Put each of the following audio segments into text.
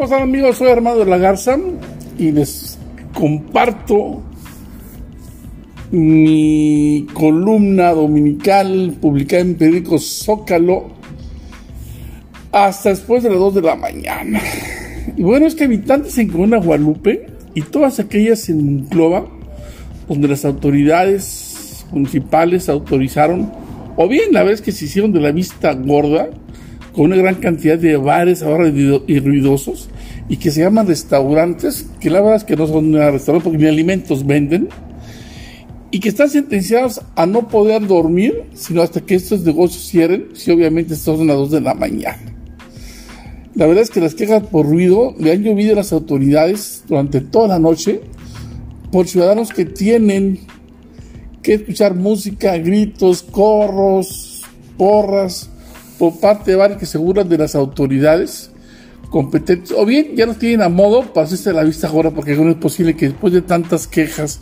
¿cómo están amigos? Soy Armando de la Garza y les comparto mi columna dominical publicada en periódico Zócalo hasta después de las 2 de la mañana. Y bueno, es que habitantes en Comuna Guadalupe y todas aquellas en Monclova, donde las autoridades municipales autorizaron, o bien la vez que se hicieron de la vista gorda, con una gran cantidad de bares ahora y ruidosos y que se llaman restaurantes, que la verdad es que no son restaurantes porque ni alimentos venden, y que están sentenciados a no poder dormir, sino hasta que estos negocios cierren, si obviamente están a las 2 de la mañana. La verdad es que las quejas por ruido le han llovido a las autoridades durante toda la noche por ciudadanos que tienen que escuchar música, gritos, corros, porras, por parte de varios que aseguran de las autoridades competentes, o bien ya no tienen a modo para hacerse la vista ahora, porque no es posible que después de tantas quejas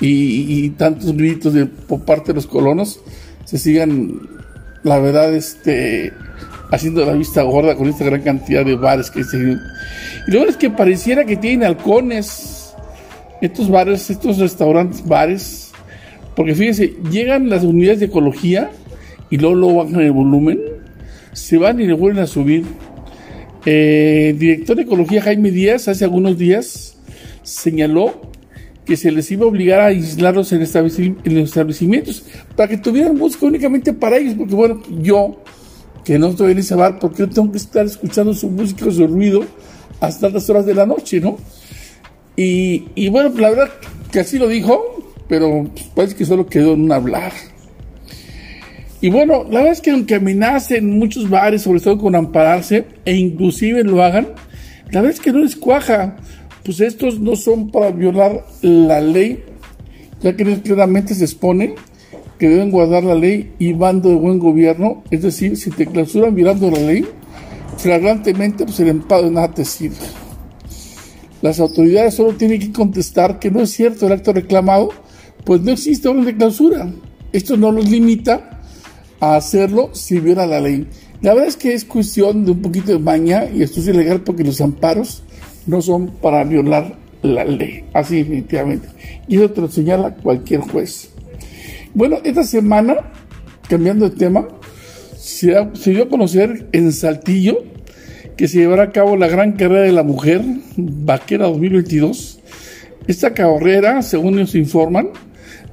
y, tantos gritos de, por parte de los colonos, se sigan, la verdad, este, haciendo la vista gorda con esta gran cantidad de bares que se... Y luego es que pareciera que tienen halcones estos bares, estos restaurantes, bares, porque fíjense, llegan las unidades de ecología y luego, luego bajan el volumen se van y le vuelven a subir. Eh, director de Ecología Jaime Díaz hace algunos días señaló que se les iba a obligar a aislarlos en, los establecimientos para que tuvieran música únicamente para ellos, porque bueno, yo que no estoy en ese bar, ¿por qué tengo que estar escuchando su música, su ruido hasta las horas de la noche, no? Y, y bueno, la verdad que así lo dijo, pero parece que solo quedó en un hablar. Y bueno, la verdad es que aunque amenacen muchos bares, sobre todo con ampararse, e inclusive lo hagan, la verdad es que no les cuaja. Pues estos no son para violar la ley, ya que claramente se expone que deben guardar la ley y bando de buen gobierno. Es decir, si te clausuran violando la ley, flagrantemente, pues el empado de nada te sirve. Las autoridades solo tienen que contestar que no es cierto el acto reclamado, pues no existe orden de clausura. Esto no los limita a hacerlo si viola la ley. La verdad es que es cuestión de un poquito de maña y esto es ilegal porque los amparos no son para violar la ley, así definitivamente. Y eso te lo señala cualquier juez. Bueno, esta semana, cambiando de tema, se, se dio a conocer en Saltillo que se llevará a cabo la Gran Carrera de la Mujer, Vaquera 2022. Esta carrera, según nos informan,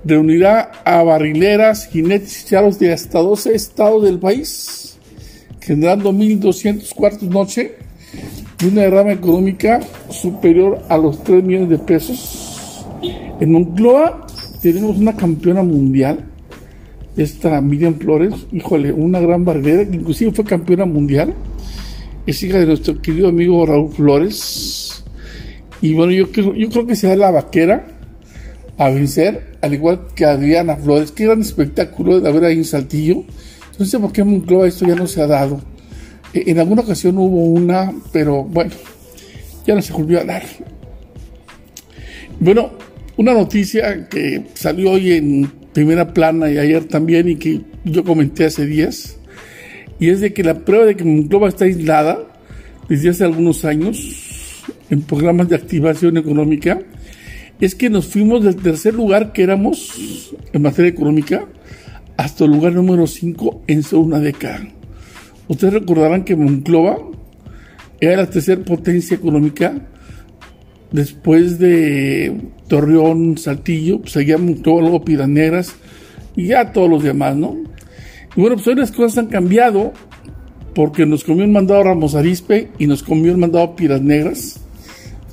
reunirá a barrileras, jinetes y charros de hasta 12 estados del país, generando 1.200 cuartos noche y una derrama económica superior a los 3 millones de pesos. En Moncloa tenemos una campeona mundial, esta Miriam Flores, híjole, una gran barrilera que inclusive fue campeona mundial, es hija de nuestro querido amigo Raúl Flores. Y bueno, yo creo, yo creo que será la vaquera a vencer, al igual que Adriana Flores. Qué gran espectáculo de haber ahí en Saltillo. Sé por qué en Monclova esto ya no se ha dado. E, en alguna ocasión hubo una, pero bueno, ya no se volvió a dar. Bueno, una noticia que salió hoy en primera plana y ayer también y que yo comenté hace días, y es de que la prueba de que Monclova está aislada desde hace algunos años en programas de activación económica es que nos fuimos del tercer lugar que éramos en materia económica hasta el lugar número 5 en solo una década. Ustedes recordarán que Monclova era la tercera potencia económica después de Torreón, Saltillo, pues seguía Monclova, luego Piedras y ya todos los demás, ¿no? Y bueno, pues hoy las cosas han cambiado porque nos comió el mandado Ramos Arispe y nos comió el mandado Piedras Negras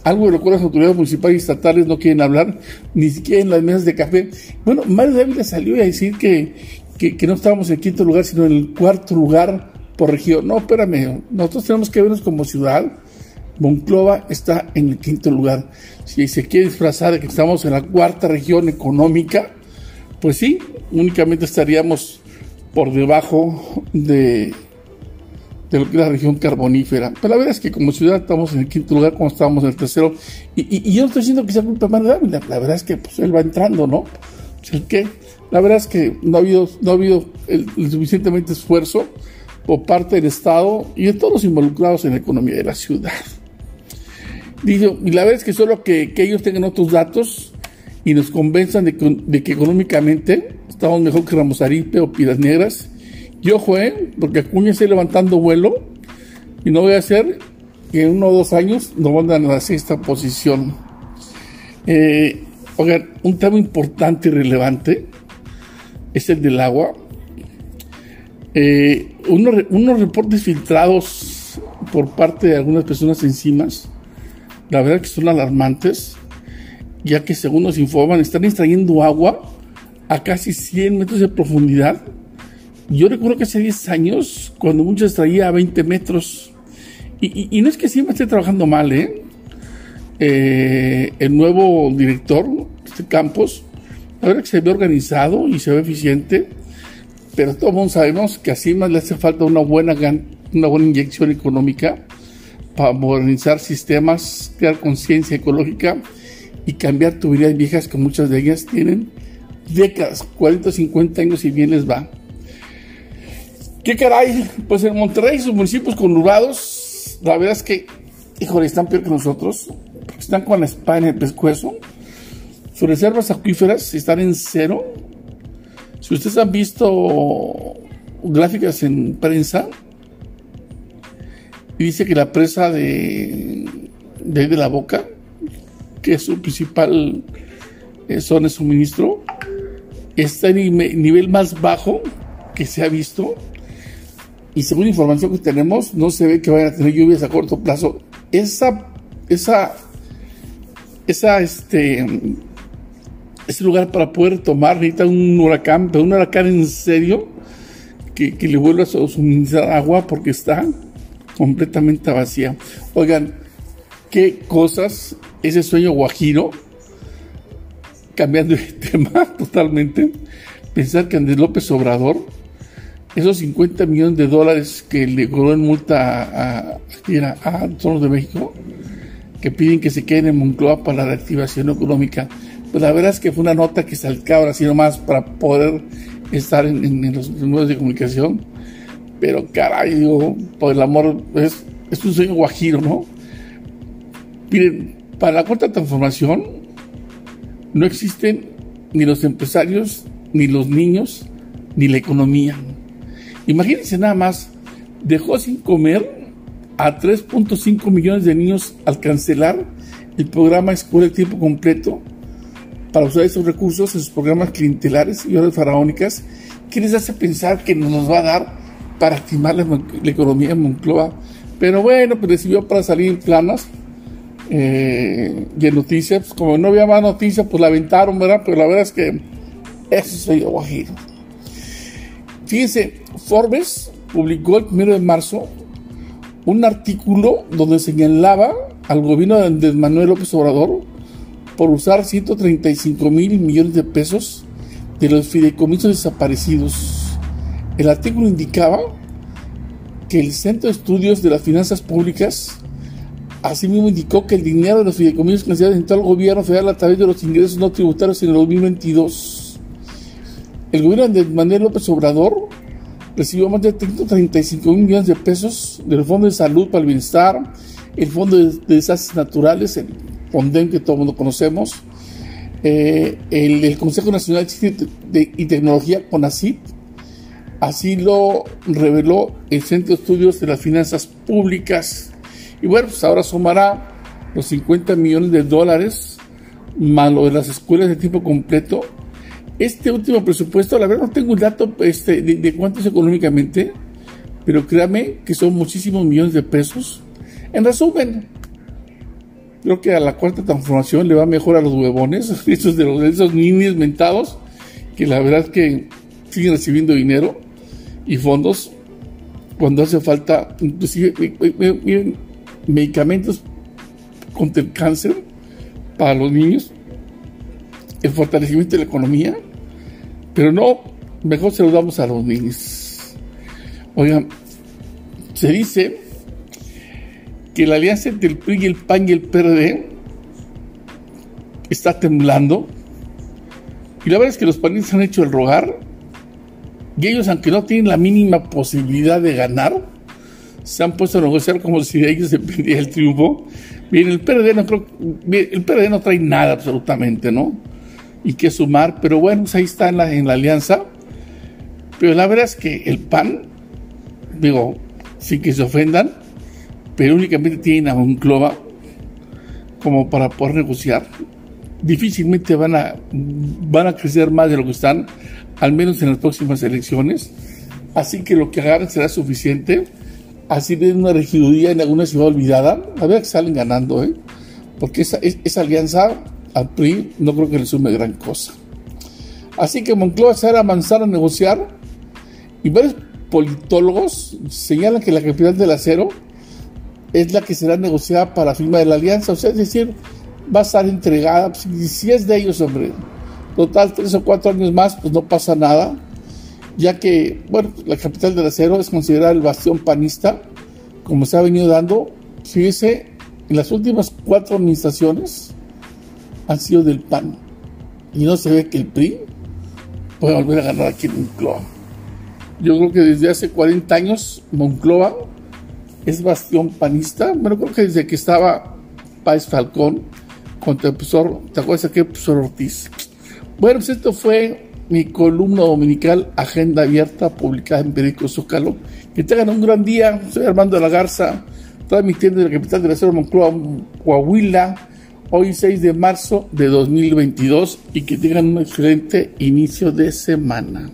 algo de lo cual las autoridades municipales y estatales no quieren hablar, ni siquiera en las mesas de café. Bueno, Mario Dávila salió a decir que, que, no estábamos en quinto lugar, sino en el cuarto lugar por región. No, espérame, nosotros tenemos que vernos como ciudad. Monclova está en el quinto lugar. Si se quiere disfrazar de que estamos en la cuarta región económica, pues sí, únicamente estaríamos por debajo de de que la región carbonífera. Pero la verdad es que como ciudad estamos en el quinto lugar, como estábamos en el tercero. Y, yo no estoy diciendo que sea culpa de Dávila, la verdad es que pues, él va entrando, ¿no? Pues, ¿qué? La verdad es que no ha habido, no ha habido el, suficientemente esfuerzo por parte del Estado y de todos los involucrados en la economía de la ciudad. Digo, y la verdad es que solo que, ellos tengan otros datos y nos convenzan de que, económicamente estamos mejor que Ramos Aripe o Piedras Negras. Yo jugué, porque Acuña está levantando vuelo y no voy a hacer que en uno o dos años nos mandan a la sexta posición. Eh, un tema importante y relevante es el del agua. Eh, unos, reportes filtrados por parte de algunas personas enzimas, la verdad que son alarmantes, ya que según nos informan, están extrayendo agua a casi 100 metros de profundidad. Yo recuerdo que hace 10 años, cuando muchos extraía a 20 metros, y, no es que siempre esté trabajando mal, ¿eh? ¿eh? el nuevo director, este Campos, la verdad que se ve organizado y se ve eficiente, pero todos sabemos que así más le hace falta una buena, una buena inyección económica para modernizar sistemas, crear conciencia ecológica y cambiar tuberías viejas que muchas de ellas tienen décadas, 40, 50 años y bien les va. ¿Qué caray? Pues en Monterrey, sus municipios conurbados la verdad es que, híjole, están peor que nosotros, están con la espada en el pescuezo. Sus reservas acuíferas están en cero. Si ustedes han visto gráficas en prensa, dice que la presa de, de, de la boca, que es su principal eh, zona de suministro, está en el nivel más bajo que se ha visto y según información que tenemos, no se ve que vayan a tener lluvias a corto plazo. Esa, esa, esa, este, ese lugar para poder tomar necesita un huracán, pero un huracán en serio, que, le vuelva a suministrar agua porque está completamente vacía. Oigan, qué cosas ese sueño guajiro, cambiando de tema totalmente, pensar que Andrés López Obrador esos 50 millones de dólares que le cobró en multa a, a, a, de México, que piden que se queden en Moncloa para la reactivación económica, pues la verdad es que fue una nota que salcaba así nomás para poder estar en, los medios de comunicación. Pero caray, digo, por el amor, es, es un sueño guajiro, ¿no? Miren, para la cuarta transformación no existen ni los empresarios, ni los niños, ni la economía. Imagínense nada más, dejó sin comer a 3.5 millones de niños al cancelar el programa Escuela de Tiempo Completo para usar esos recursos en sus programas clientelares y horas faraónicas. ¿Qué les hace pensar que nos va a dar para activar la, economía en Moncloa? Pero bueno, pues recibió para salir planas eh, y en noticias. Como no había más noticias, pues la aventaron, ¿verdad? Pero la verdad es que eso soy yo, Guajiro. Fíjense, Forbes publicó el 1 de marzo un artículo donde señalaba al gobierno de Manuel López Obrador por usar 135 mil millones de pesos de los fideicomisos desaparecidos. El artículo indicaba que el Centro de Estudios de las Finanzas Públicas asimismo indicó que el dinero de los fideicomisos se entró al gobierno federal a través de los ingresos no tributarios en el 2022 el gobierno de Manuel López Obrador recibió más de 135 mil millones de pesos del Fondo de Salud para el Bienestar, el Fondo de, Desastres Naturales, el FONDEN que todo el mundo conocemos, eh, el, Consejo Nacional de, y Tecnología, CONACYT, así lo reveló el Centro de Estudios de las Finanzas Públicas. Y bueno, pues ahora sumará los 50 millones de dólares más lo de las escuelas de tiempo completo este último presupuesto, la verdad no tengo un dato este, de, cuánto es económicamente, pero créame que son muchísimos millones de pesos. En resumen, creo que a la cuarta transformación le va mejor a los huevones, esos de esos niños mentados, que la verdad que siguen recibiendo dinero y fondos cuando hace falta, inclusive, medicamentos contra el cáncer para los niños, el fortalecimiento de la economía pero no, mejor se lo damos a los niños. Oigan, se dice que la alianza entre el PRI y el PAN y el PRD está temblando. Y la verdad es que los panistas han hecho el rogar. Y ellos, aunque no tienen la mínima posibilidad de ganar, se han puesto a negociar como si de ellos dependía el triunfo. Bien, el PRD no creo, el PRD no trae nada absolutamente, ¿no? Y que sumar, pero bueno, pues ahí está en la, en la alianza. Pero la verdad es que el PAN, digo, sin que se ofendan, pero únicamente tienen a Monclova como para poder negociar. Difícilmente van a, van a crecer más de lo que están, al menos en las próximas elecciones. Así que lo que hagan será suficiente así ven una regiduría en alguna ciudad olvidada, a ver que salen ganando, ¿eh? porque esa, esa alianza al PRI no creo que le sume gran cosa. Así que Moncloa se hará avanzar a negociar y varios politólogos señalan que la capital del acero es la que será negociada para firma de la alianza, o sea, es decir, va a estar entregada, pues, si es de ellos, hombre, total, tres o cuatro años más, pues no pasa nada ya que, bueno, la capital del acero es considerada el bastión panista, como se ha venido dando, fíjese, en las últimas cuatro administraciones han sido del PAN, y no se ve que el PRI puede volver a ganar aquí en Moncloa. Yo creo que desde hace 40 años Moncloa es bastión panista, bueno, creo que desde que estaba Páez Falcón contra el profesor, ¿te acuerdas de qué profesor Ortiz? Bueno, pues esto fue mi columna dominical Agenda Abierta, publicada en Periódico Zócalo. Que tengan un gran día. Soy Armando de la Garza, transmitiendo de la capital de la Ciudad Moncloa, Coahuila, hoy 6 de marzo de 2022 y que tengan un excelente inicio de semana.